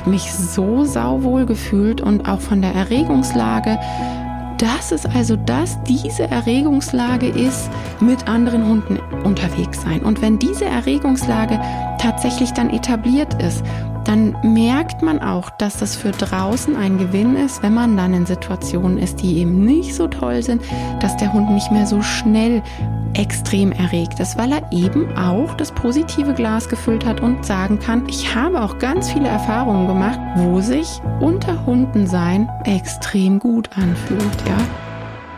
habe mich so sauwohl gefühlt und auch von der Erregungslage dass es also das, diese Erregungslage ist, mit anderen Hunden unterwegs sein. Und wenn diese Erregungslage tatsächlich dann etabliert ist, dann merkt man auch, dass das für draußen ein Gewinn ist, wenn man dann in Situationen ist, die eben nicht so toll sind, dass der Hund nicht mehr so schnell extrem erregt ist, weil er eben auch das positive Glas gefüllt hat und sagen kann, ich habe auch ganz viele Erfahrungen gemacht, wo sich unter Hunden sein extrem gut anfühlt, ja.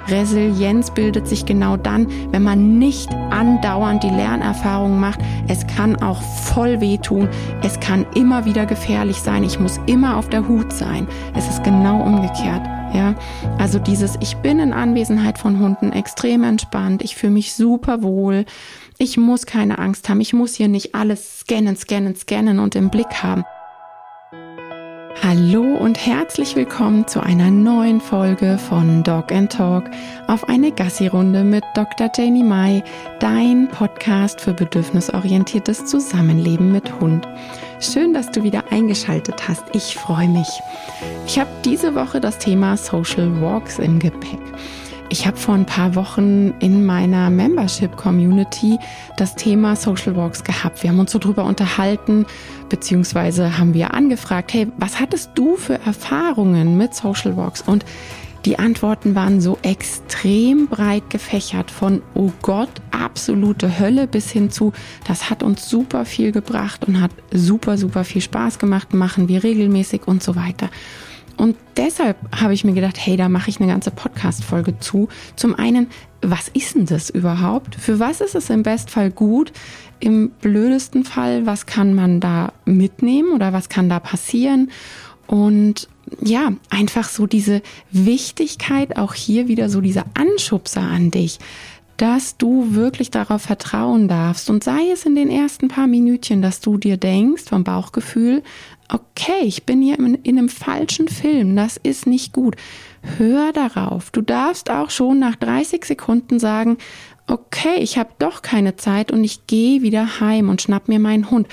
Resilienz bildet sich genau dann, wenn man nicht andauernd die Lernerfahrung macht. Es kann auch voll wehtun. Es kann immer wieder gefährlich sein. Ich muss immer auf der Hut sein. Es ist genau umgekehrt. Ja, also dieses, ich bin in Anwesenheit von Hunden extrem entspannt. Ich fühle mich super wohl. Ich muss keine Angst haben. Ich muss hier nicht alles scannen, scannen, scannen und im Blick haben. Hallo und herzlich willkommen zu einer neuen Folge von Dog and Talk auf eine Gassi-Runde mit Dr. Janie Mai, dein Podcast für bedürfnisorientiertes Zusammenleben mit Hund. Schön, dass du wieder eingeschaltet hast. Ich freue mich. Ich habe diese Woche das Thema Social Walks im Gepäck. Ich habe vor ein paar Wochen in meiner Membership Community das Thema Social Walks gehabt. Wir haben uns so drüber unterhalten, beziehungsweise haben wir angefragt, hey, was hattest du für Erfahrungen mit Social Walks? Und die Antworten waren so extrem breit gefächert von, oh Gott, absolute Hölle bis hin zu, das hat uns super viel gebracht und hat super, super viel Spaß gemacht, machen wir regelmäßig und so weiter. Und deshalb habe ich mir gedacht, hey, da mache ich eine ganze Podcast-Folge zu. Zum einen, was ist denn das überhaupt? Für was ist es im Bestfall gut? Im blödesten Fall, was kann man da mitnehmen oder was kann da passieren? Und ja, einfach so diese Wichtigkeit, auch hier wieder so dieser Anschubser an dich, dass du wirklich darauf vertrauen darfst. Und sei es in den ersten paar Minütchen, dass du dir denkst vom Bauchgefühl, okay, ich bin hier in, in einem falschen Film, das ist nicht gut. Hör darauf. Du darfst auch schon nach 30 Sekunden sagen, okay, ich habe doch keine Zeit und ich gehe wieder heim und schnapp mir meinen Hund.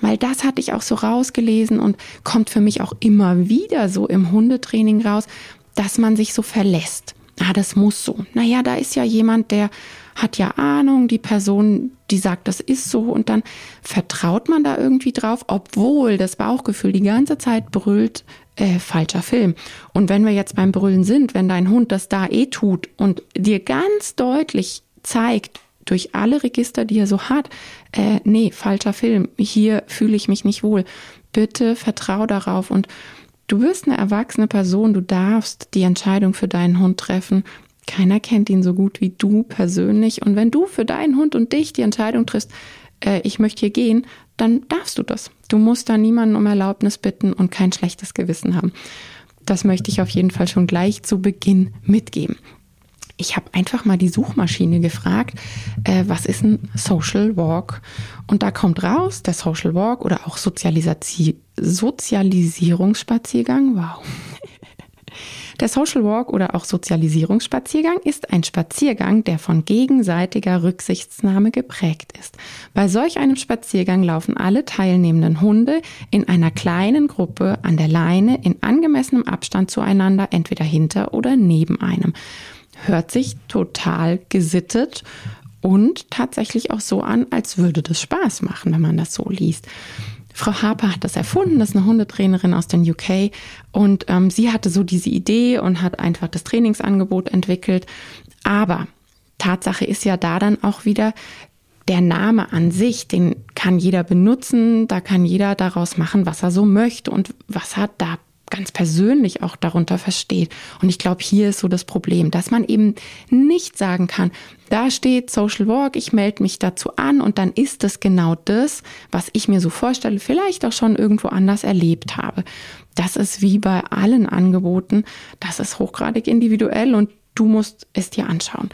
Weil das hatte ich auch so rausgelesen und kommt für mich auch immer wieder so im Hundetraining raus, dass man sich so verlässt. Ah, das muss so. Naja, da ist ja jemand, der hat ja Ahnung, die Person, die sagt, das ist so und dann vertraut man da irgendwie drauf, obwohl das Bauchgefühl die ganze Zeit brüllt, äh, falscher Film. Und wenn wir jetzt beim Brüllen sind, wenn dein Hund das da eh tut und dir ganz deutlich zeigt, durch alle Register, die er so hat, äh, nee, falscher Film, hier fühle ich mich nicht wohl. Bitte vertrau darauf und du wirst eine erwachsene Person, du darfst die Entscheidung für deinen Hund treffen keiner kennt ihn so gut wie du persönlich. Und wenn du für deinen Hund und dich die Entscheidung triffst, äh, ich möchte hier gehen, dann darfst du das. Du musst da niemanden um Erlaubnis bitten und kein schlechtes Gewissen haben. Das möchte ich auf jeden Fall schon gleich zu Beginn mitgeben. Ich habe einfach mal die Suchmaschine gefragt, äh, was ist ein Social Walk? Und da kommt raus, der Social Walk oder auch Sozialisi Sozialisierungsspaziergang. Wow. Der Social Walk oder auch Sozialisierungsspaziergang ist ein Spaziergang, der von gegenseitiger Rücksichtnahme geprägt ist. Bei solch einem Spaziergang laufen alle teilnehmenden Hunde in einer kleinen Gruppe an der Leine in angemessenem Abstand zueinander, entweder hinter oder neben einem. Hört sich total gesittet und tatsächlich auch so an, als würde das Spaß machen, wenn man das so liest. Frau Harper hat das erfunden, das ist eine Hundetrainerin aus den UK und ähm, sie hatte so diese Idee und hat einfach das Trainingsangebot entwickelt. Aber Tatsache ist ja da dann auch wieder, der Name an sich, den kann jeder benutzen, da kann jeder daraus machen, was er so möchte und was er da ganz persönlich auch darunter versteht. Und ich glaube, hier ist so das Problem, dass man eben nicht sagen kann, da steht Social Work, ich melde mich dazu an und dann ist es genau das, was ich mir so vorstelle, vielleicht auch schon irgendwo anders erlebt habe. Das ist wie bei allen Angeboten, das ist hochgradig individuell und du musst es dir anschauen.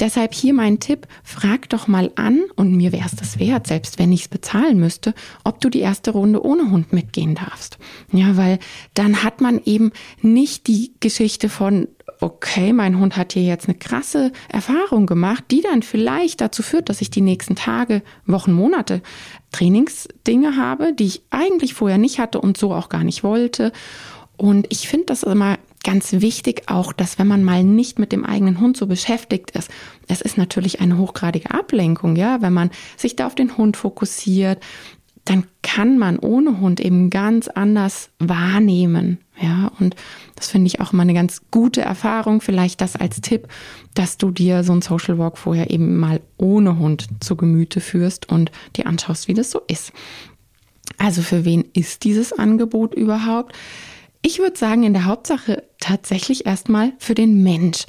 Deshalb hier mein Tipp, frag doch mal an, und mir wäre es das wert, selbst wenn ich es bezahlen müsste, ob du die erste Runde ohne Hund mitgehen darfst. Ja, weil dann hat man eben nicht die Geschichte von, okay, mein Hund hat hier jetzt eine krasse Erfahrung gemacht, die dann vielleicht dazu führt, dass ich die nächsten Tage, Wochen, Monate Trainingsdinge habe, die ich eigentlich vorher nicht hatte und so auch gar nicht wollte. Und ich finde das immer ganz wichtig auch, dass wenn man mal nicht mit dem eigenen Hund so beschäftigt ist, es ist natürlich eine hochgradige Ablenkung, ja, wenn man sich da auf den Hund fokussiert, dann kann man ohne Hund eben ganz anders wahrnehmen. Ja, und das finde ich auch immer eine ganz gute Erfahrung. Vielleicht das als Tipp, dass du dir so ein Social Walk vorher eben mal ohne Hund zu Gemüte führst und dir anschaust, wie das so ist. Also für wen ist dieses Angebot überhaupt? Ich würde sagen, in der Hauptsache tatsächlich erstmal für den Mensch,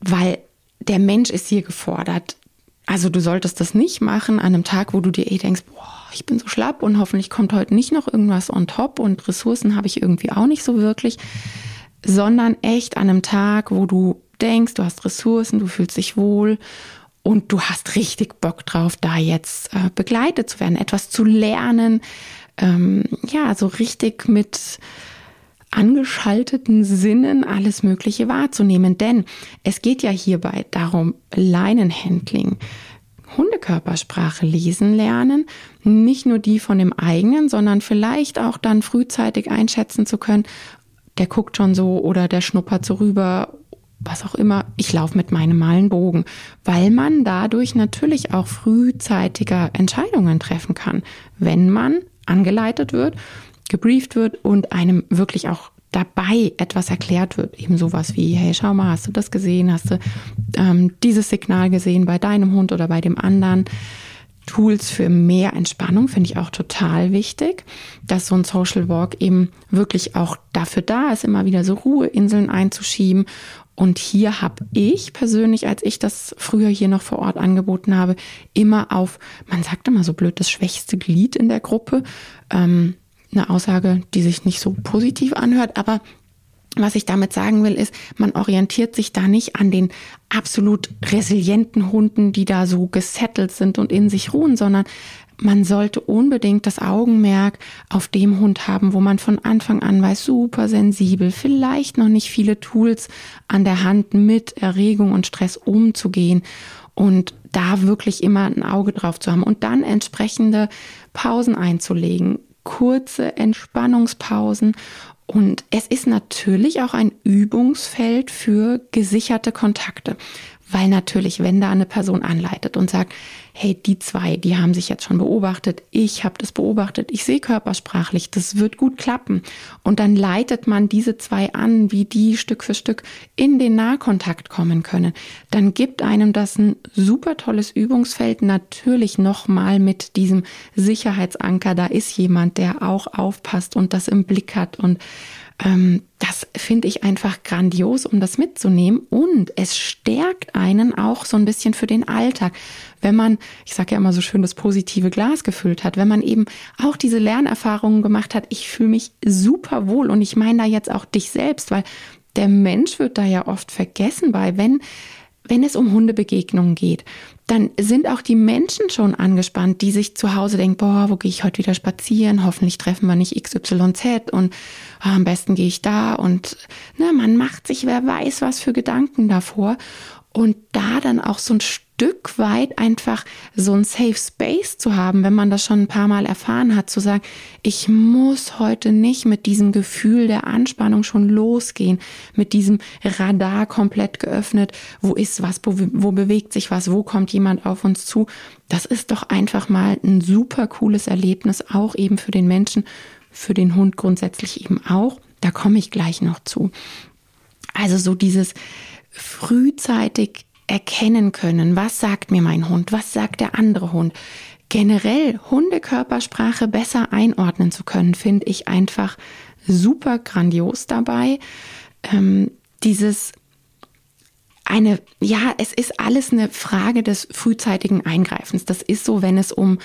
weil der Mensch ist hier gefordert. Also du solltest das nicht machen an einem Tag, wo du dir eh denkst, boah, ich bin so schlapp und hoffentlich kommt heute nicht noch irgendwas on top und Ressourcen habe ich irgendwie auch nicht so wirklich, sondern echt an einem Tag, wo du denkst, du hast Ressourcen, du fühlst dich wohl und du hast richtig Bock drauf, da jetzt äh, begleitet zu werden, etwas zu lernen, ähm, ja, so richtig mit angeschalteten Sinnen alles Mögliche wahrzunehmen. Denn es geht ja hierbei darum, Leinenhandling, Hundekörpersprache lesen lernen, nicht nur die von dem eigenen, sondern vielleicht auch dann frühzeitig einschätzen zu können, der guckt schon so oder der schnuppert so rüber, was auch immer, ich laufe mit meinem malen Bogen, weil man dadurch natürlich auch frühzeitiger Entscheidungen treffen kann, wenn man angeleitet wird, gebrieft wird und einem wirklich auch dabei etwas erklärt wird. Eben sowas wie, hey, schau mal, hast du das gesehen? Hast du ähm, dieses Signal gesehen bei deinem Hund oder bei dem anderen? Tools für mehr Entspannung finde ich auch total wichtig, dass so ein Social Walk eben wirklich auch dafür da ist, immer wieder so Ruheinseln einzuschieben. Und hier habe ich persönlich, als ich das früher hier noch vor Ort angeboten habe, immer auf, man sagt immer so blöd, das schwächste Glied in der Gruppe ähm, eine Aussage, die sich nicht so positiv anhört, aber was ich damit sagen will, ist, man orientiert sich da nicht an den absolut resilienten Hunden, die da so gesettelt sind und in sich ruhen, sondern man sollte unbedingt das Augenmerk auf dem Hund haben, wo man von Anfang an weiß, super sensibel, vielleicht noch nicht viele Tools an der Hand mit Erregung und Stress umzugehen und da wirklich immer ein Auge drauf zu haben und dann entsprechende Pausen einzulegen, kurze Entspannungspausen. Und es ist natürlich auch ein Übungsfeld für gesicherte Kontakte. Weil natürlich, wenn da eine Person anleitet und sagt, hey, die zwei, die haben sich jetzt schon beobachtet, ich habe das beobachtet, ich sehe körpersprachlich, das wird gut klappen. Und dann leitet man diese zwei an, wie die Stück für Stück in den Nahkontakt kommen können. Dann gibt einem das ein super tolles Übungsfeld, natürlich nochmal mit diesem Sicherheitsanker, da ist jemand, der auch aufpasst und das im Blick hat. Und das finde ich einfach grandios, um das mitzunehmen. Und es stärkt einen auch so ein bisschen für den Alltag. Wenn man, ich sage ja immer so schön, das positive Glas gefüllt hat, wenn man eben auch diese Lernerfahrungen gemacht hat, ich fühle mich super wohl. Und ich meine da jetzt auch dich selbst, weil der Mensch wird da ja oft vergessen bei, wenn wenn es um Hundebegegnungen geht, dann sind auch die Menschen schon angespannt, die sich zu Hause denken, boah, wo gehe ich heute wieder spazieren? Hoffentlich treffen wir nicht XYZ und oh, am besten gehe ich da und ne, man macht sich, wer weiß, was für Gedanken davor. Und da dann auch so ein Stück weit einfach so ein Safe Space zu haben, wenn man das schon ein paar Mal erfahren hat, zu sagen, ich muss heute nicht mit diesem Gefühl der Anspannung schon losgehen, mit diesem Radar komplett geöffnet, wo ist was, wo, wo bewegt sich was, wo kommt jemand auf uns zu. Das ist doch einfach mal ein super cooles Erlebnis, auch eben für den Menschen, für den Hund grundsätzlich eben auch. Da komme ich gleich noch zu. Also so dieses frühzeitig erkennen können, was sagt mir mein Hund, was sagt der andere Hund. Generell Hundekörpersprache besser einordnen zu können, finde ich einfach super grandios dabei. Ähm, dieses eine, ja, es ist alles eine Frage des frühzeitigen Eingreifens. Das ist so, wenn es um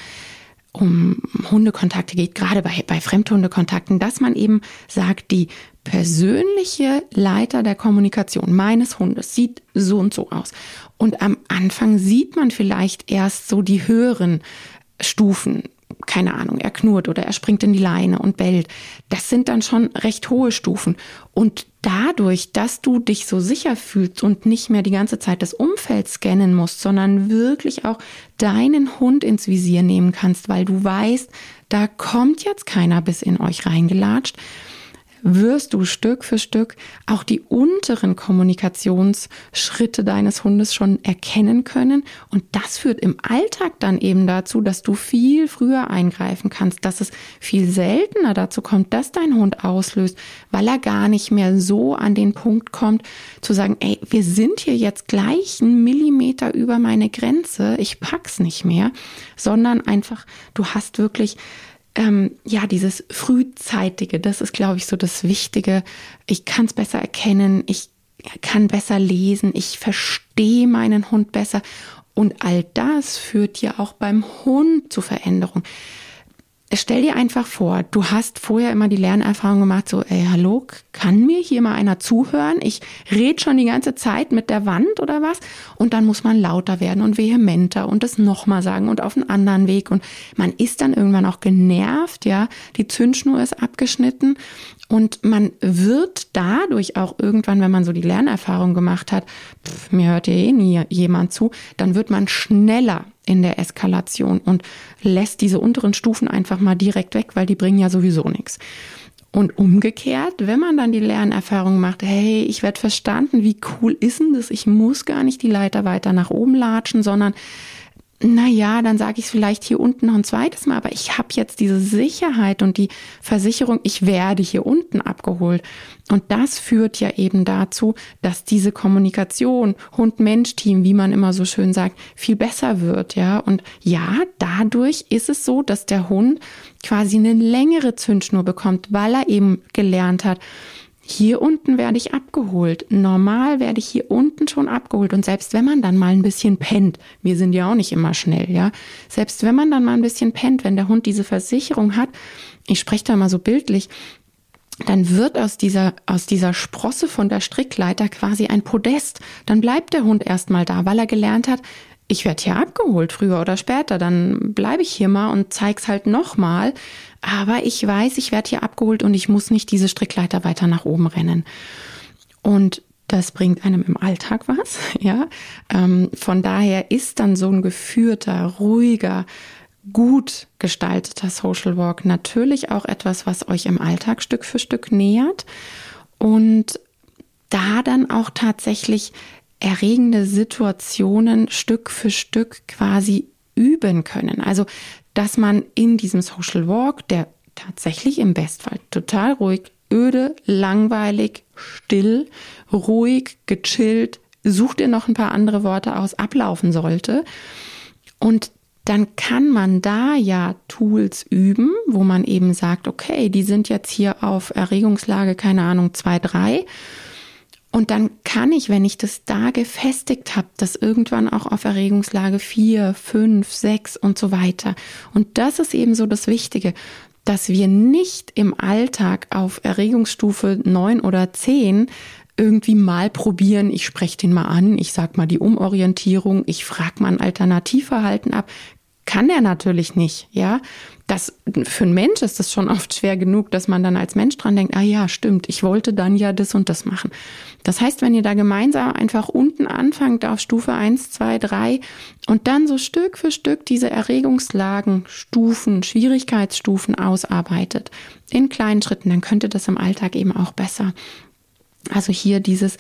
um Hundekontakte geht, gerade bei, bei Fremdhundekontakten, dass man eben sagt, die persönliche Leiter der Kommunikation meines Hundes sieht so und so aus. Und am Anfang sieht man vielleicht erst so die höheren Stufen. Keine Ahnung, er knurrt oder er springt in die Leine und bellt. Das sind dann schon recht hohe Stufen. Und dadurch, dass du dich so sicher fühlst und nicht mehr die ganze Zeit das Umfeld scannen musst, sondern wirklich auch deinen Hund ins Visier nehmen kannst, weil du weißt, da kommt jetzt keiner bis in euch reingelatscht, wirst du Stück für Stück auch die unteren Kommunikationsschritte deines Hundes schon erkennen können. Und das führt im Alltag dann eben dazu, dass du viel früher eingreifen kannst, dass es viel seltener dazu kommt, dass dein Hund auslöst, weil er gar nicht mehr so an den Punkt kommt, zu sagen, ey, wir sind hier jetzt gleich einen Millimeter über meine Grenze, ich pack's nicht mehr, sondern einfach, du hast wirklich ähm, ja, dieses Frühzeitige, das ist, glaube ich, so das Wichtige. Ich kann es besser erkennen, ich kann besser lesen, ich verstehe meinen Hund besser. Und all das führt ja auch beim Hund zu Veränderung stell dir einfach vor, du hast vorher immer die Lernerfahrung gemacht, so, ey, hallo, kann mir hier mal einer zuhören? Ich red schon die ganze Zeit mit der Wand oder was? Und dann muss man lauter werden und vehementer und das nochmal sagen und auf einen anderen Weg. Und man ist dann irgendwann auch genervt, ja. Die Zündschnur ist abgeschnitten und man wird dadurch auch irgendwann, wenn man so die Lernerfahrung gemacht hat, pff, mir hört ja eh nie jemand zu, dann wird man schneller in der Eskalation und lässt diese unteren Stufen einfach mal direkt weg, weil die bringen ja sowieso nichts. Und umgekehrt, wenn man dann die Lernerfahrung macht, hey, ich werde verstanden, wie cool ist denn das? Ich muss gar nicht die Leiter weiter nach oben latschen, sondern naja, dann sage ich es vielleicht hier unten noch ein zweites Mal, aber ich habe jetzt diese Sicherheit und die Versicherung, ich werde hier unten abgeholt. Und das führt ja eben dazu, dass diese Kommunikation Hund-Mensch-Team, wie man immer so schön sagt, viel besser wird, ja. Und ja, dadurch ist es so, dass der Hund quasi eine längere Zündschnur bekommt, weil er eben gelernt hat, hier unten werde ich abgeholt. Normal werde ich hier unten schon abgeholt. Und selbst wenn man dann mal ein bisschen pennt, wir sind ja auch nicht immer schnell, ja. Selbst wenn man dann mal ein bisschen pennt, wenn der Hund diese Versicherung hat, ich spreche da mal so bildlich, dann wird aus dieser, aus dieser Sprosse von der Strickleiter quasi ein Podest. Dann bleibt der Hund erstmal da, weil er gelernt hat, ich werde hier abgeholt, früher oder später, dann bleibe ich hier mal und zeig's halt nochmal. Aber ich weiß, ich werde hier abgeholt und ich muss nicht diese Strickleiter weiter nach oben rennen. Und das bringt einem im Alltag was, ja. Ähm, von daher ist dann so ein geführter, ruhiger, gut gestalteter Social Walk natürlich auch etwas, was euch im Alltag Stück für Stück nähert und da dann auch tatsächlich erregende Situationen Stück für Stück quasi üben können. Also, dass man in diesem Social Walk, der tatsächlich im Bestfall total ruhig, öde, langweilig, still, ruhig, gechillt, such dir noch ein paar andere Worte aus, ablaufen sollte. Und dann kann man da ja Tools üben, wo man eben sagt, okay, die sind jetzt hier auf Erregungslage, keine Ahnung, zwei, drei und dann kann ich, wenn ich das da gefestigt habe, das irgendwann auch auf Erregungslage vier, fünf, sechs und so weiter. Und das ist eben so das Wichtige, dass wir nicht im Alltag auf Erregungsstufe neun oder zehn irgendwie mal probieren, ich spreche den mal an, ich sag mal die Umorientierung, ich frage mal ein Alternativverhalten ab. Kann er natürlich nicht, ja das für einen Mensch ist das schon oft schwer genug, dass man dann als Mensch dran denkt, ah ja, stimmt, ich wollte dann ja das und das machen. Das heißt, wenn ihr da gemeinsam einfach unten anfangt auf Stufe eins, zwei, drei und dann so Stück für Stück diese Erregungslagen, Stufen, Schwierigkeitsstufen ausarbeitet in kleinen Schritten, dann könnte das im Alltag eben auch besser. Also hier dieses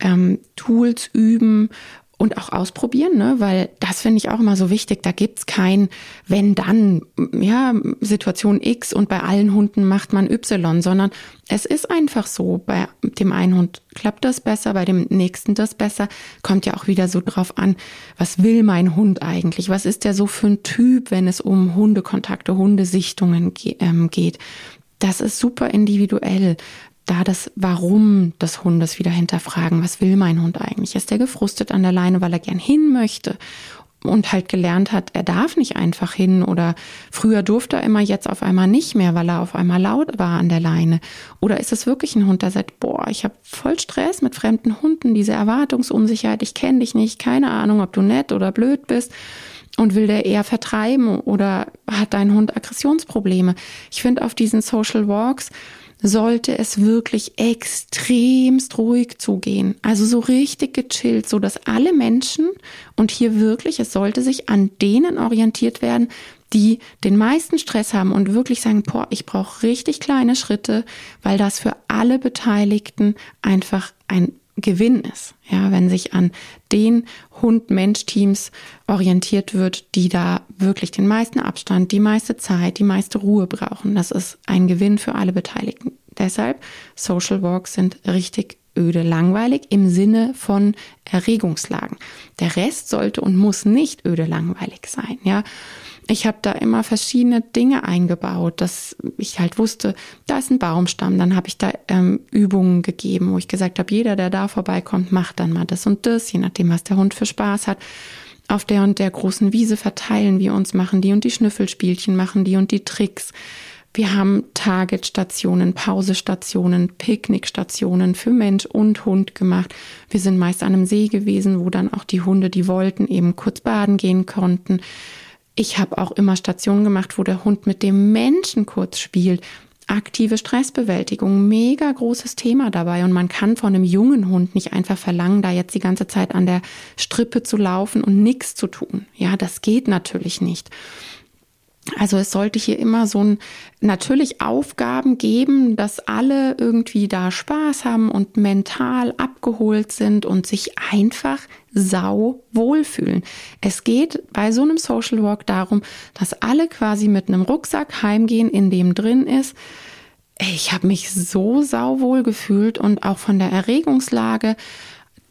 ähm, Tools üben und auch ausprobieren, ne? weil das finde ich auch immer so wichtig. Da gibt's kein wenn dann, ja, Situation X und bei allen Hunden macht man Y, sondern es ist einfach so. Bei dem einen Hund klappt das besser, bei dem nächsten das besser. Kommt ja auch wieder so drauf an, was will mein Hund eigentlich? Was ist der so für ein Typ, wenn es um Hundekontakte, Hundesichtungen ähm, geht? Das ist super individuell da das Warum des Hundes wieder hinterfragen. Was will mein Hund eigentlich? Ist er gefrustet an der Leine, weil er gern hin möchte? Und halt gelernt hat, er darf nicht einfach hin oder früher durfte er immer, jetzt auf einmal nicht mehr, weil er auf einmal laut war an der Leine. Oder ist es wirklich ein Hund, der sagt, boah, ich habe voll Stress mit fremden Hunden, diese Erwartungsunsicherheit, ich kenne dich nicht, keine Ahnung, ob du nett oder blöd bist und will der eher vertreiben oder hat dein Hund Aggressionsprobleme? Ich finde auf diesen Social Walks, sollte es wirklich extremst ruhig zugehen. Also so richtig gechillt, so dass alle Menschen und hier wirklich, es sollte sich an denen orientiert werden, die den meisten Stress haben und wirklich sagen, boah, ich brauche richtig kleine Schritte, weil das für alle Beteiligten einfach ein Gewinn ist. Ja, wenn sich an den Hund-Mensch-Teams orientiert wird, die da wirklich den meisten Abstand, die meiste Zeit, die meiste Ruhe brauchen. Das ist ein Gewinn für alle Beteiligten. Deshalb, Social Walks sind richtig öde langweilig im Sinne von Erregungslagen. Der Rest sollte und muss nicht öde langweilig sein. Ja, ich habe da immer verschiedene Dinge eingebaut, dass ich halt wusste, da ist ein Baumstamm, dann habe ich da ähm, Übungen gegeben, wo ich gesagt habe, jeder, der da vorbeikommt, macht dann mal das und das, je nachdem, was der Hund für Spaß hat. Auf der und der großen Wiese verteilen wir uns, machen die und die Schnüffelspielchen, machen die und die Tricks. Wir haben Targetstationen, Pausestationen, Picknickstationen für Mensch und Hund gemacht. Wir sind meist an einem See gewesen, wo dann auch die Hunde, die wollten, eben kurz baden gehen konnten. Ich habe auch immer Stationen gemacht, wo der Hund mit dem Menschen kurz spielt. Aktive Stressbewältigung, mega großes Thema dabei. Und man kann von einem jungen Hund nicht einfach verlangen, da jetzt die ganze Zeit an der Strippe zu laufen und nichts zu tun. Ja, das geht natürlich nicht. Also es sollte hier immer so ein natürlich Aufgaben geben, dass alle irgendwie da Spaß haben und mental abgeholt sind und sich einfach sau wohlfühlen. Es geht bei so einem Social Walk darum, dass alle quasi mit einem Rucksack heimgehen, in dem drin ist, ich habe mich so sauwohl gefühlt und auch von der Erregungslage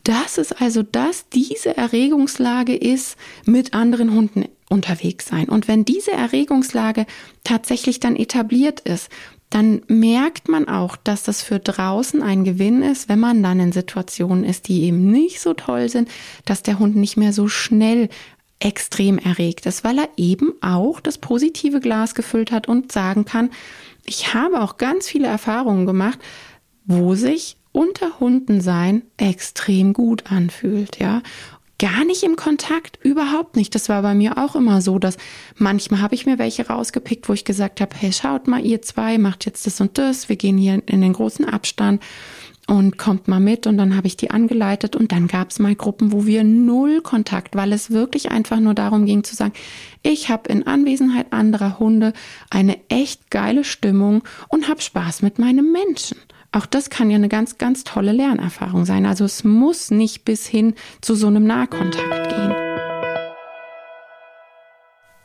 dass es also das, diese Erregungslage ist, mit anderen Hunden unterwegs sein. Und wenn diese Erregungslage tatsächlich dann etabliert ist, dann merkt man auch, dass das für draußen ein Gewinn ist, wenn man dann in Situationen ist, die eben nicht so toll sind, dass der Hund nicht mehr so schnell extrem erregt ist, weil er eben auch das positive Glas gefüllt hat und sagen kann, ich habe auch ganz viele Erfahrungen gemacht, wo sich unter Hunden sein extrem gut anfühlt, ja. Gar nicht im Kontakt, überhaupt nicht. Das war bei mir auch immer so, dass manchmal habe ich mir welche rausgepickt, wo ich gesagt habe, hey, schaut mal, ihr zwei macht jetzt das und das, wir gehen hier in den großen Abstand und kommt mal mit und dann habe ich die angeleitet und dann gab es mal Gruppen, wo wir null Kontakt, weil es wirklich einfach nur darum ging zu sagen, ich habe in Anwesenheit anderer Hunde eine echt geile Stimmung und habe Spaß mit meinem Menschen. Auch das kann ja eine ganz, ganz tolle Lernerfahrung sein. Also es muss nicht bis hin zu so einem Nahkontakt gehen.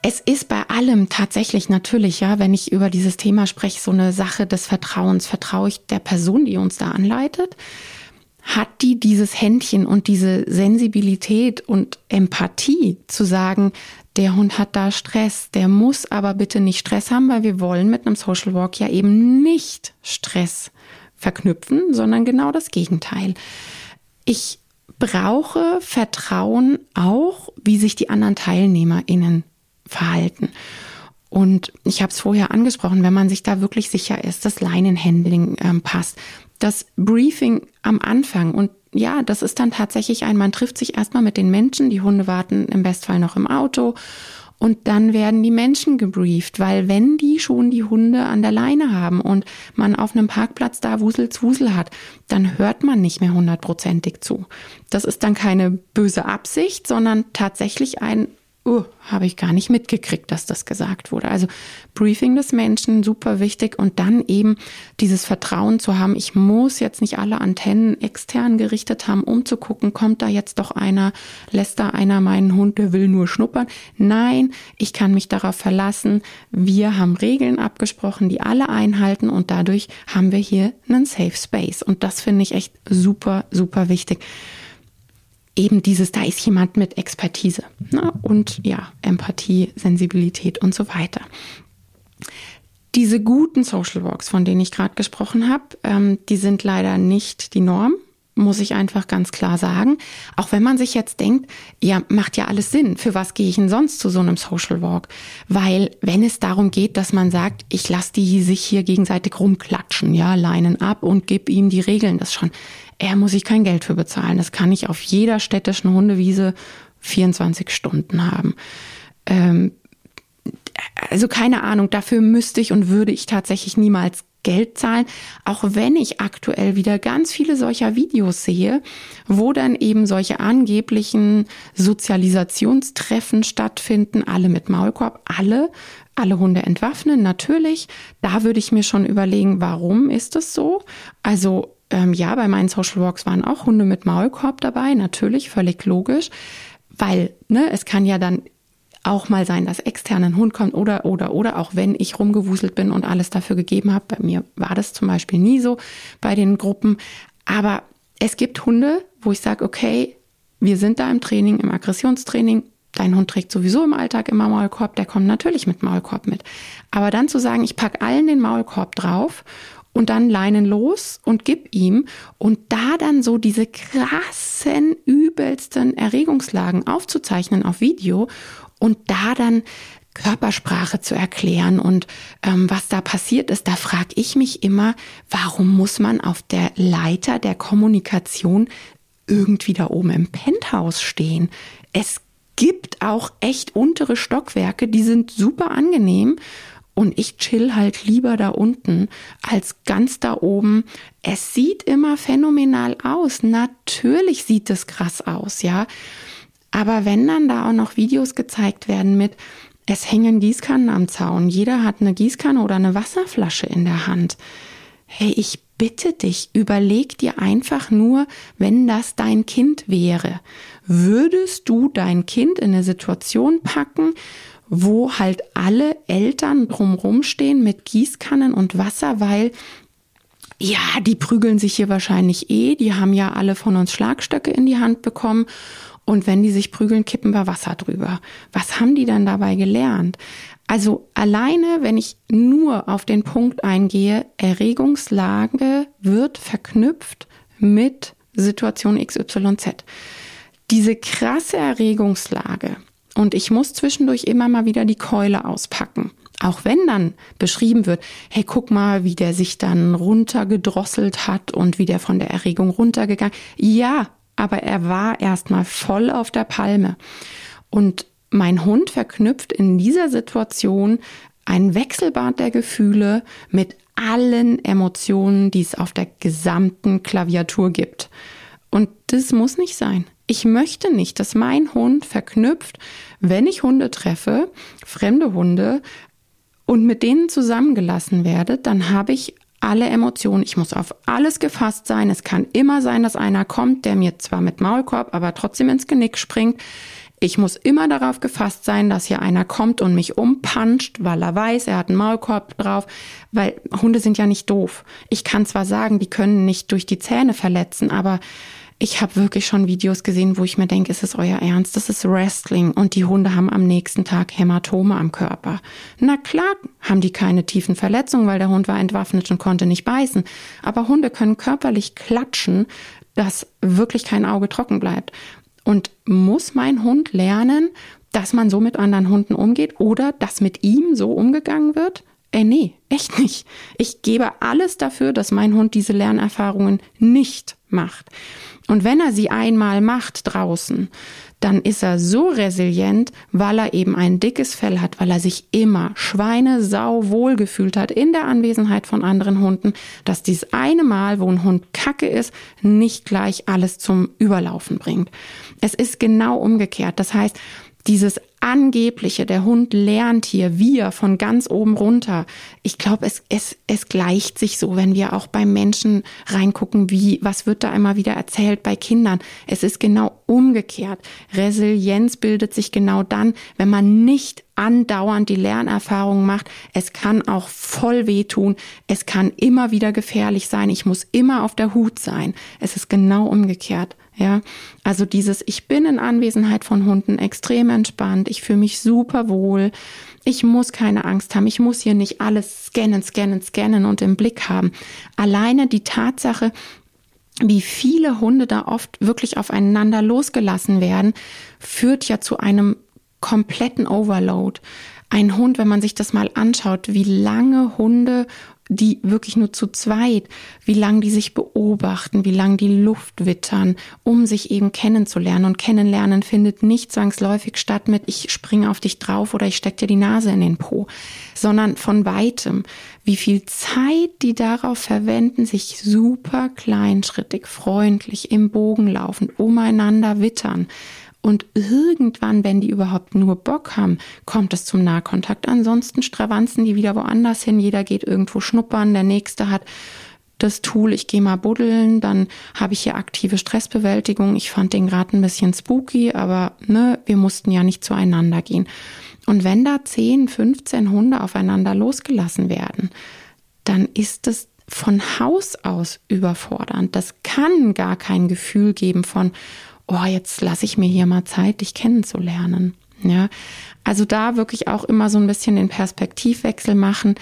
Es ist bei allem tatsächlich natürlich, ja, wenn ich über dieses Thema spreche, so eine Sache des Vertrauens. Vertraue ich der Person, die uns da anleitet? Hat die dieses Händchen und diese Sensibilität und Empathie zu sagen, der Hund hat da Stress, der muss aber bitte nicht Stress haben, weil wir wollen mit einem Social Walk ja eben nicht Stress verknüpfen, sondern genau das Gegenteil. Ich brauche Vertrauen auch, wie sich die anderen TeilnehmerInnen verhalten. Und ich habe es vorher angesprochen, wenn man sich da wirklich sicher ist, das Leinenhandling ähm, passt, das Briefing am Anfang und ja, das ist dann tatsächlich ein, man trifft sich erstmal mit den Menschen, die Hunde warten im Bestfall noch im Auto und dann werden die Menschen gebrieft, weil wenn die schon die Hunde an der Leine haben und man auf einem Parkplatz da Wuselzwusel hat, dann hört man nicht mehr hundertprozentig zu. Das ist dann keine böse Absicht, sondern tatsächlich ein uh, habe ich gar nicht mitgekriegt, dass das gesagt wurde. Also Briefing des Menschen, super wichtig. Und dann eben dieses Vertrauen zu haben, ich muss jetzt nicht alle Antennen extern gerichtet haben, um zu gucken, kommt da jetzt doch einer, lässt da einer meinen Hund, der will nur schnuppern. Nein, ich kann mich darauf verlassen. Wir haben Regeln abgesprochen, die alle einhalten und dadurch haben wir hier einen Safe Space. Und das finde ich echt super, super wichtig eben dieses, da ist jemand mit Expertise ne? und ja, Empathie, Sensibilität und so weiter. Diese guten Social Walks, von denen ich gerade gesprochen habe, ähm, die sind leider nicht die Norm, muss ich einfach ganz klar sagen. Auch wenn man sich jetzt denkt, ja, macht ja alles Sinn. Für was gehe ich denn sonst zu so einem Social Walk? Weil wenn es darum geht, dass man sagt, ich lasse die sich hier gegenseitig rumklatschen, ja, leinen ab und gib ihm die Regeln, das schon er muss ich kein Geld für bezahlen. Das kann ich auf jeder städtischen Hundewiese 24 Stunden haben. Ähm, also keine Ahnung, dafür müsste ich und würde ich tatsächlich niemals Geld zahlen, auch wenn ich aktuell wieder ganz viele solcher Videos sehe, wo dann eben solche angeblichen Sozialisationstreffen stattfinden, alle mit Maulkorb, alle, alle Hunde entwaffnen, natürlich. Da würde ich mir schon überlegen, warum ist das so? Also ähm, ja, bei meinen Social Walks waren auch Hunde mit Maulkorb dabei, natürlich, völlig logisch, weil ne, es kann ja dann auch mal sein, dass extern ein Hund kommt oder, oder, oder, auch wenn ich rumgewuselt bin und alles dafür gegeben habe. Bei mir war das zum Beispiel nie so bei den Gruppen. Aber es gibt Hunde, wo ich sage, okay, wir sind da im Training, im Aggressionstraining. Dein Hund trägt sowieso im Alltag immer Maulkorb, der kommt natürlich mit Maulkorb mit. Aber dann zu sagen, ich packe allen den Maulkorb drauf und dann Leinen los und gib ihm und da dann so diese krassen, übelsten Erregungslagen aufzuzeichnen auf Video und da dann Körpersprache zu erklären und ähm, was da passiert ist, da frage ich mich immer, warum muss man auf der Leiter der Kommunikation irgendwie da oben im Penthouse stehen? Es gibt auch echt untere Stockwerke, die sind super angenehm und ich chill halt lieber da unten als ganz da oben. Es sieht immer phänomenal aus. Natürlich sieht es krass aus, ja. Aber wenn dann da auch noch Videos gezeigt werden mit, es hängen Gießkannen am Zaun, jeder hat eine Gießkanne oder eine Wasserflasche in der Hand. Hey, ich bitte dich, überleg dir einfach nur, wenn das dein Kind wäre, würdest du dein Kind in eine Situation packen, wo halt alle Eltern drumrum stehen mit Gießkannen und Wasser, weil ja, die prügeln sich hier wahrscheinlich eh, die haben ja alle von uns Schlagstöcke in die Hand bekommen und wenn die sich prügeln, kippen wir Wasser drüber. Was haben die dann dabei gelernt? Also alleine, wenn ich nur auf den Punkt eingehe, Erregungslage wird verknüpft mit Situation XYZ. Diese krasse Erregungslage und ich muss zwischendurch immer mal wieder die Keule auspacken. Auch wenn dann beschrieben wird, hey, guck mal, wie der sich dann runtergedrosselt hat und wie der von der Erregung runtergegangen. Ja, aber er war erstmal voll auf der Palme. Und mein Hund verknüpft in dieser Situation ein Wechselbad der Gefühle mit allen Emotionen, die es auf der gesamten Klaviatur gibt. Und das muss nicht sein. Ich möchte nicht, dass mein Hund verknüpft, wenn ich Hunde treffe, fremde Hunde, und mit denen zusammengelassen werde, dann habe ich alle Emotionen. Ich muss auf alles gefasst sein. Es kann immer sein, dass einer kommt, der mir zwar mit Maulkorb, aber trotzdem ins Genick springt. Ich muss immer darauf gefasst sein, dass hier einer kommt und mich umpuncht, weil er weiß, er hat einen Maulkorb drauf, weil Hunde sind ja nicht doof. Ich kann zwar sagen, die können nicht durch die Zähne verletzen, aber ich habe wirklich schon Videos gesehen, wo ich mir denke, ist es euer Ernst? Das ist Wrestling und die Hunde haben am nächsten Tag Hämatome am Körper. Na klar haben die keine tiefen Verletzungen, weil der Hund war entwaffnet und konnte nicht beißen. Aber Hunde können körperlich klatschen, dass wirklich kein Auge trocken bleibt. Und muss mein Hund lernen, dass man so mit anderen Hunden umgeht oder dass mit ihm so umgegangen wird? Äh, nee, echt nicht. Ich gebe alles dafür, dass mein Hund diese Lernerfahrungen nicht macht. Und wenn er sie einmal macht draußen, dann ist er so resilient, weil er eben ein dickes Fell hat, weil er sich immer Schweine sau wohl gefühlt hat in der Anwesenheit von anderen Hunden, dass dies eine Mal, wo ein Hund kacke ist, nicht gleich alles zum Überlaufen bringt. Es ist genau umgekehrt. Das heißt, dieses angebliche, der Hund lernt hier, wir von ganz oben runter. Ich glaube, es, es, es gleicht sich so, wenn wir auch beim Menschen reingucken, wie, was wird da immer wieder erzählt bei Kindern. Es ist genau umgekehrt. Resilienz bildet sich genau dann, wenn man nicht andauernd die Lernerfahrung macht. Es kann auch voll wehtun. Es kann immer wieder gefährlich sein. Ich muss immer auf der Hut sein. Es ist genau umgekehrt. Ja, also dieses, ich bin in Anwesenheit von Hunden extrem entspannt, ich fühle mich super wohl, ich muss keine Angst haben, ich muss hier nicht alles scannen, scannen, scannen und im Blick haben. Alleine die Tatsache, wie viele Hunde da oft wirklich aufeinander losgelassen werden, führt ja zu einem kompletten Overload. Ein Hund, wenn man sich das mal anschaut, wie lange Hunde die wirklich nur zu zweit, wie lange die sich beobachten, wie lange die Luft wittern, um sich eben kennenzulernen. Und kennenlernen findet nicht zwangsläufig statt mit ich springe auf dich drauf oder ich steck dir die Nase in den Po, sondern von weitem. Wie viel Zeit die darauf verwenden, sich super kleinschrittig, freundlich im Bogen laufen, umeinander wittern und irgendwann, wenn die überhaupt nur Bock haben, kommt es zum Nahkontakt. Ansonsten stravanzen die wieder woanders hin. Jeder geht irgendwo schnuppern. Der nächste hat das Tool, ich gehe mal buddeln, dann habe ich hier aktive Stressbewältigung. Ich fand den gerade ein bisschen spooky, aber ne, wir mussten ja nicht zueinander gehen. Und wenn da 10, 15 Hunde aufeinander losgelassen werden, dann ist es von Haus aus überfordernd. Das kann gar kein Gefühl geben von, oh, jetzt lasse ich mir hier mal Zeit, dich kennenzulernen. Ja, also da wirklich auch immer so ein bisschen den Perspektivwechsel machen.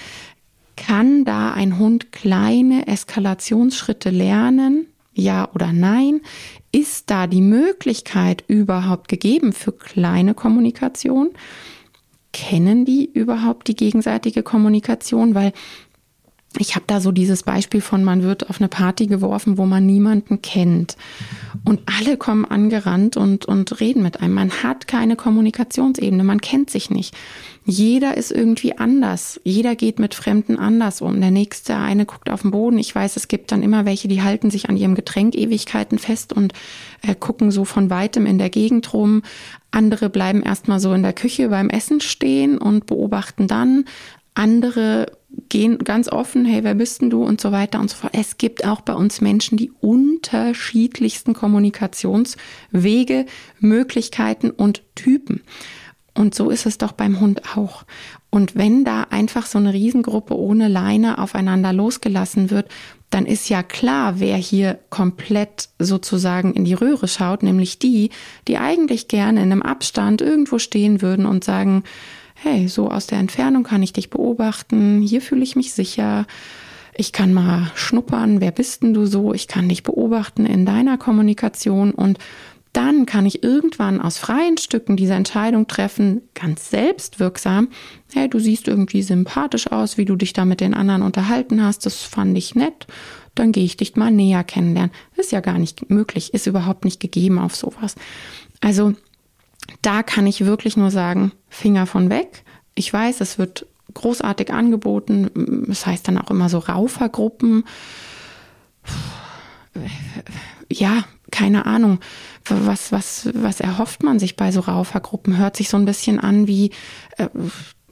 Kann da ein Hund kleine Eskalationsschritte lernen? Ja oder nein? Ist da die Möglichkeit überhaupt gegeben für kleine Kommunikation? Kennen die überhaupt die gegenseitige Kommunikation? Weil ich habe da so dieses Beispiel von, man wird auf eine Party geworfen, wo man niemanden kennt. Und alle kommen angerannt und, und reden mit einem. Man hat keine Kommunikationsebene, man kennt sich nicht. Jeder ist irgendwie anders. Jeder geht mit Fremden anders um. Der nächste eine guckt auf den Boden. Ich weiß, es gibt dann immer welche, die halten sich an ihrem Getränk Ewigkeiten fest und äh, gucken so von weitem in der Gegend rum. Andere bleiben erstmal so in der Küche beim Essen stehen und beobachten dann. Andere gehen ganz offen, hey, wer bist denn du und so weiter und so fort. Es gibt auch bei uns Menschen die unterschiedlichsten Kommunikationswege, Möglichkeiten und Typen. Und so ist es doch beim Hund auch. Und wenn da einfach so eine Riesengruppe ohne Leine aufeinander losgelassen wird, dann ist ja klar, wer hier komplett sozusagen in die Röhre schaut, nämlich die, die eigentlich gerne in einem Abstand irgendwo stehen würden und sagen, hey, so aus der Entfernung kann ich dich beobachten, hier fühle ich mich sicher, ich kann mal schnuppern, wer bist denn du so, ich kann dich beobachten in deiner Kommunikation und dann kann ich irgendwann aus freien Stücken diese Entscheidung treffen, ganz selbstwirksam, hey, du siehst irgendwie sympathisch aus, wie du dich da mit den anderen unterhalten hast, das fand ich nett, dann gehe ich dich mal näher kennenlernen. Ist ja gar nicht möglich, ist überhaupt nicht gegeben auf sowas. Also da kann ich wirklich nur sagen, Finger von weg. Ich weiß, es wird großartig angeboten. Das heißt dann auch immer so Raufergruppen. Ja, keine Ahnung. Was, was, was erhofft man sich bei so Raufergruppen? Hört sich so ein bisschen an wie, äh,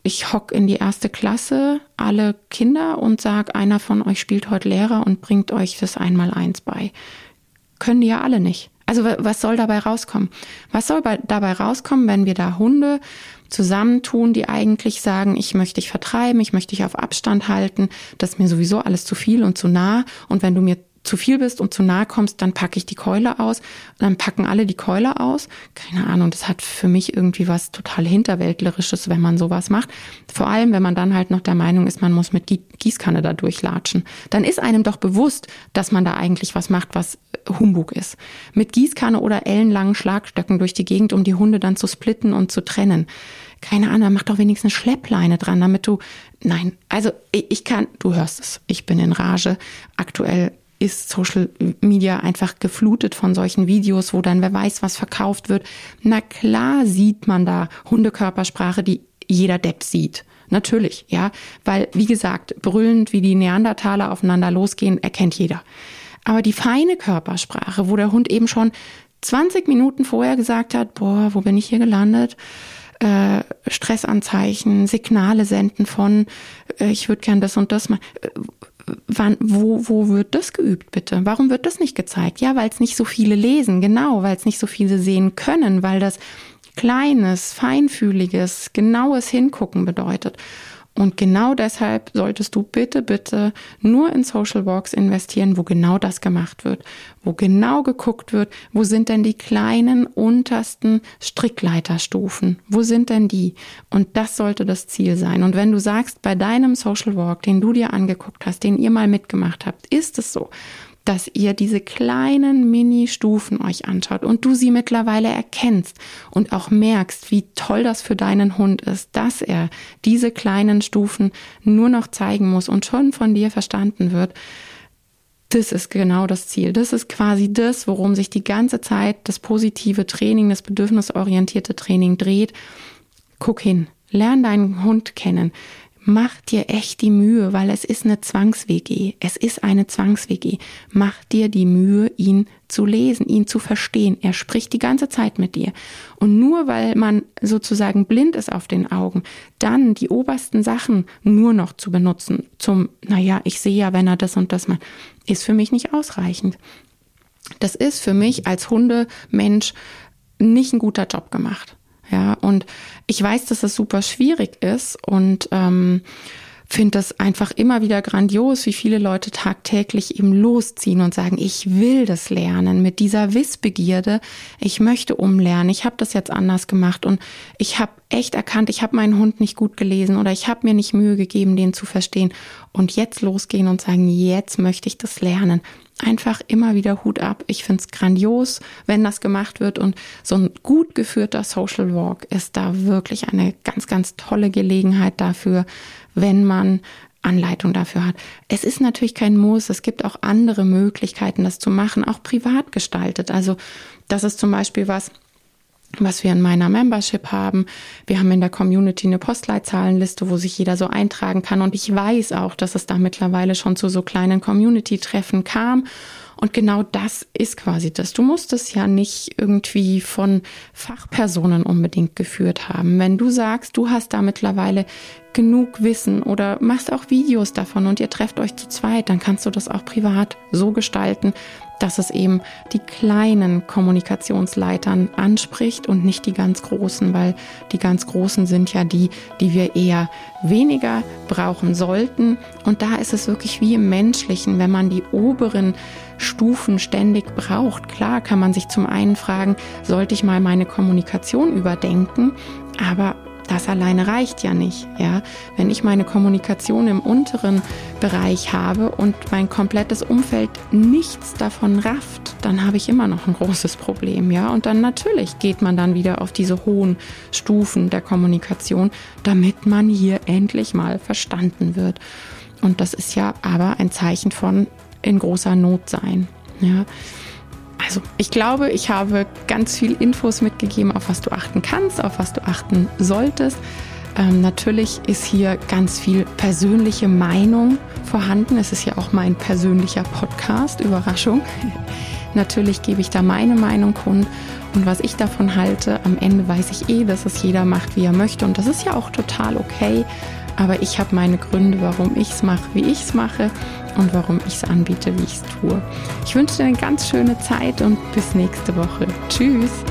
ich hock in die erste Klasse, alle Kinder und sag, einer von euch spielt heute Lehrer und bringt euch das Einmaleins bei. Können die ja alle nicht. Also was soll dabei rauskommen? Was soll dabei rauskommen, wenn wir da Hunde zusammentun, die eigentlich sagen, ich möchte dich vertreiben, ich möchte dich auf Abstand halten, das ist mir sowieso alles zu viel und zu nah. Und wenn du mir zu viel bist und zu nahe kommst, dann packe ich die Keule aus. Und dann packen alle die Keule aus. Keine Ahnung, das hat für mich irgendwie was total Hinterwäldlerisches, wenn man sowas macht. Vor allem, wenn man dann halt noch der Meinung ist, man muss mit Gießkanne da durchlatschen. Dann ist einem doch bewusst, dass man da eigentlich was macht, was äh, Humbug ist. Mit Gießkanne oder ellenlangen Schlagstöcken durch die Gegend, um die Hunde dann zu splitten und zu trennen keine Ahnung, mach doch wenigstens eine Schleppleine dran, damit du, nein, also ich kann, du hörst es, ich bin in Rage. Aktuell ist Social Media einfach geflutet von solchen Videos, wo dann wer weiß, was verkauft wird. Na klar sieht man da Hundekörpersprache, die jeder Depp sieht. Natürlich, ja, weil wie gesagt, brüllend wie die Neandertaler aufeinander losgehen, erkennt jeder. Aber die feine Körpersprache, wo der Hund eben schon 20 Minuten vorher gesagt hat, boah, wo bin ich hier gelandet? Äh, Stressanzeichen, Signale senden von, äh, ich würde gern das und das mal. Äh, wann, wo, wo wird das geübt, bitte? Warum wird das nicht gezeigt? Ja, weil es nicht so viele lesen, genau, weil es nicht so viele sehen können, weil das kleines, feinfühliges, genaues Hingucken bedeutet. Und genau deshalb solltest du bitte, bitte nur in Social Walks investieren, wo genau das gemacht wird, wo genau geguckt wird, wo sind denn die kleinen untersten Strickleiterstufen, wo sind denn die? Und das sollte das Ziel sein. Und wenn du sagst, bei deinem Social Walk, den du dir angeguckt hast, den ihr mal mitgemacht habt, ist es so, dass ihr diese kleinen Mini-Stufen euch anschaut und du sie mittlerweile erkennst und auch merkst, wie toll das für deinen Hund ist, dass er diese kleinen Stufen nur noch zeigen muss und schon von dir verstanden wird, das ist genau das Ziel. Das ist quasi das, worum sich die ganze Zeit das positive Training, das bedürfnisorientierte Training dreht. Guck hin, lern deinen Hund kennen. Mach dir echt die Mühe, weil es ist eine Zwangs-WG. Es ist eine Zwangs-WG. Mach dir die Mühe, ihn zu lesen, ihn zu verstehen. Er spricht die ganze Zeit mit dir. Und nur weil man sozusagen blind ist auf den Augen, dann die obersten Sachen nur noch zu benutzen, zum, naja, ich sehe ja, wenn er das und das macht, ist für mich nicht ausreichend. Das ist für mich als Hundemensch nicht ein guter Job gemacht. Ja, und ich weiß, dass es super schwierig ist und ähm, finde das einfach immer wieder grandios, wie viele Leute tagtäglich eben losziehen und sagen, ich will das lernen mit dieser Wissbegierde. Ich möchte umlernen. Ich habe das jetzt anders gemacht und ich habe echt erkannt, ich habe meinen Hund nicht gut gelesen oder ich habe mir nicht Mühe gegeben, den zu verstehen. Und jetzt losgehen und sagen, jetzt möchte ich das lernen einfach immer wieder Hut ab. Ich finde es grandios, wenn das gemacht wird. Und so ein gut geführter Social Walk ist da wirklich eine ganz, ganz tolle Gelegenheit dafür, wenn man Anleitung dafür hat. Es ist natürlich kein Muss. Es gibt auch andere Möglichkeiten, das zu machen, auch privat gestaltet. Also das ist zum Beispiel was, was wir in meiner Membership haben. Wir haben in der Community eine Postleitzahlenliste, wo sich jeder so eintragen kann. Und ich weiß auch, dass es da mittlerweile schon zu so kleinen Community-Treffen kam. Und genau das ist quasi das. Du musst es ja nicht irgendwie von Fachpersonen unbedingt geführt haben. Wenn du sagst, du hast da mittlerweile genug Wissen oder machst auch Videos davon und ihr trefft euch zu zweit, dann kannst du das auch privat so gestalten, dass es eben die kleinen Kommunikationsleitern anspricht und nicht die ganz großen, weil die ganz großen sind ja die, die wir eher weniger brauchen sollten. Und da ist es wirklich wie im menschlichen, wenn man die oberen Stufen ständig braucht. Klar kann man sich zum einen fragen, sollte ich mal meine Kommunikation überdenken, aber das alleine reicht ja nicht, ja. Wenn ich meine Kommunikation im unteren Bereich habe und mein komplettes Umfeld nichts davon rafft, dann habe ich immer noch ein großes Problem, ja. Und dann natürlich geht man dann wieder auf diese hohen Stufen der Kommunikation, damit man hier endlich mal verstanden wird. Und das ist ja aber ein Zeichen von in großer Not sein, ja. Also ich glaube, ich habe ganz viel Infos mitgegeben, auf was du achten kannst, auf was du achten solltest. Ähm, natürlich ist hier ganz viel persönliche Meinung vorhanden. Es ist ja auch mein persönlicher Podcast, Überraschung. natürlich gebe ich da meine Meinung kund und was ich davon halte. Am Ende weiß ich eh, dass es jeder macht, wie er möchte und das ist ja auch total okay. Aber ich habe meine Gründe, warum ich es mache, wie ich es mache und warum ich es anbiete, wie ich es tue. Ich wünsche dir eine ganz schöne Zeit und bis nächste Woche. Tschüss.